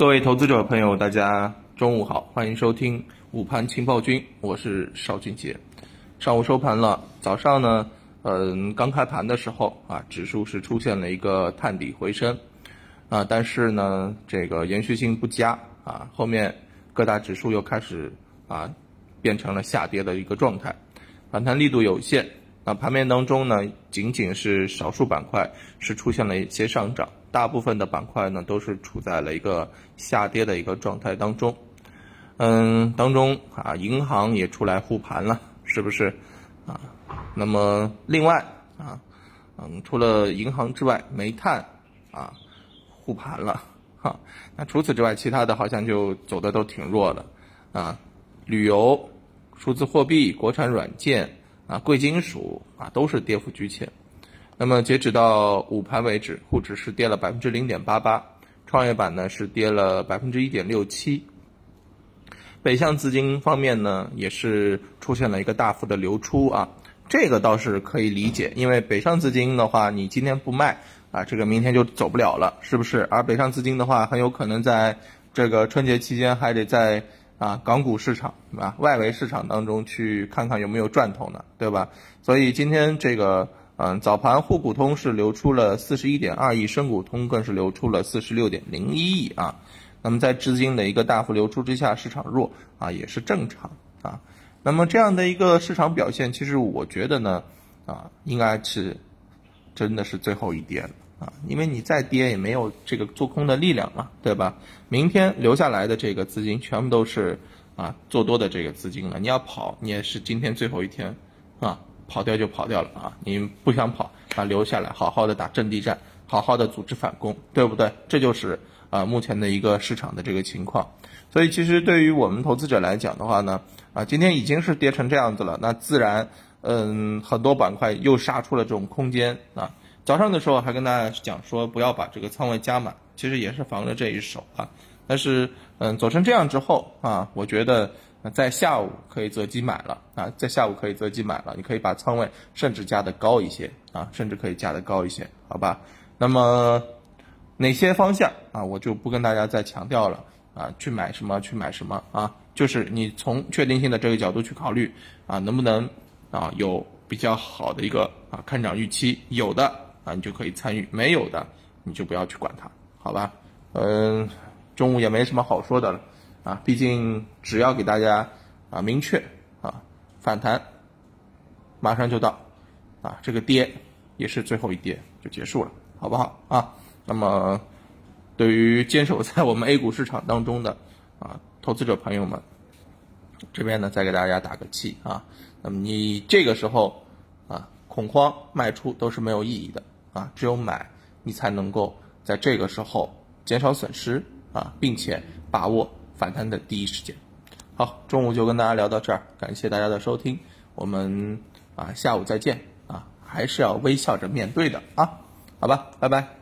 各位投资者朋友，大家中午好，欢迎收听午盘情报君，我是邵俊杰。上午收盘了，早上呢，嗯，刚开盘的时候啊，指数是出现了一个探底回升，啊，但是呢，这个延续性不佳啊，后面各大指数又开始啊，变成了下跌的一个状态，反弹力度有限。那盘面当中呢，仅仅是少数板块是出现了一些上涨，大部分的板块呢都是处在了一个下跌的一个状态当中。嗯，当中啊，银行也出来护盘了，是不是啊？那么另外啊，嗯，除了银行之外，煤炭啊护盘了哈。那除此之外，其他的好像就走的都挺弱的啊，旅游、数字货币、国产软件。啊，贵金属啊都是跌幅居前。那么截止到午盘为止，沪指是跌了百分之零点八八，创业板呢是跌了百分之一点六七。北向资金方面呢，也是出现了一个大幅的流出啊，这个倒是可以理解，因为北上资金的话，你今天不卖啊，这个明天就走不了了，是不是？而北上资金的话，很有可能在这个春节期间还得在。啊，港股市场啊，外围市场当中去看看有没有赚头呢，对吧？所以今天这个，嗯，早盘沪股通是流出了四十一点二亿，深股通更是流出了四十六点零一亿啊。那么在资金的一个大幅流出之下，市场弱啊，也是正常啊。那么这样的一个市场表现，其实我觉得呢，啊，应该是真的是最后一跌了。啊，因为你再跌也没有这个做空的力量嘛，对吧？明天留下来的这个资金全部都是啊做多的这个资金了。你要跑，你也是今天最后一天，啊，跑掉就跑掉了啊。你不想跑啊，留下来好好的打阵地战，好好的组织反攻，对不对？这就是啊目前的一个市场的这个情况。所以其实对于我们投资者来讲的话呢，啊，今天已经是跌成这样子了，那自然嗯很多板块又杀出了这种空间啊。早上的时候还跟大家讲说不要把这个仓位加满，其实也是防着这一手啊。但是嗯，走成这样之后啊，我觉得在下午可以择机买了啊，在下午可以择机买了，你可以把仓位甚至加的高一些啊，甚至可以加的高一些，好吧？那么哪些方向啊，我就不跟大家再强调了啊，去买什么去买什么啊，就是你从确定性的这个角度去考虑啊，能不能啊有比较好的一个啊看涨预期，有的。啊，你就可以参与，没有的你就不要去管它，好吧？嗯，中午也没什么好说的了啊，毕竟只要给大家啊明确啊反弹马上就到啊，这个跌也是最后一跌就结束了，好不好啊？那么对于坚守在我们 A 股市场当中的啊投资者朋友们，这边呢再给大家打个气啊，那么你这个时候啊恐慌卖出都是没有意义的。啊，只有买，你才能够在这个时候减少损失啊，并且把握反弹的第一时间。好，中午就跟大家聊到这儿，感谢大家的收听，我们啊下午再见啊，还是要微笑着面对的啊，好吧，拜拜。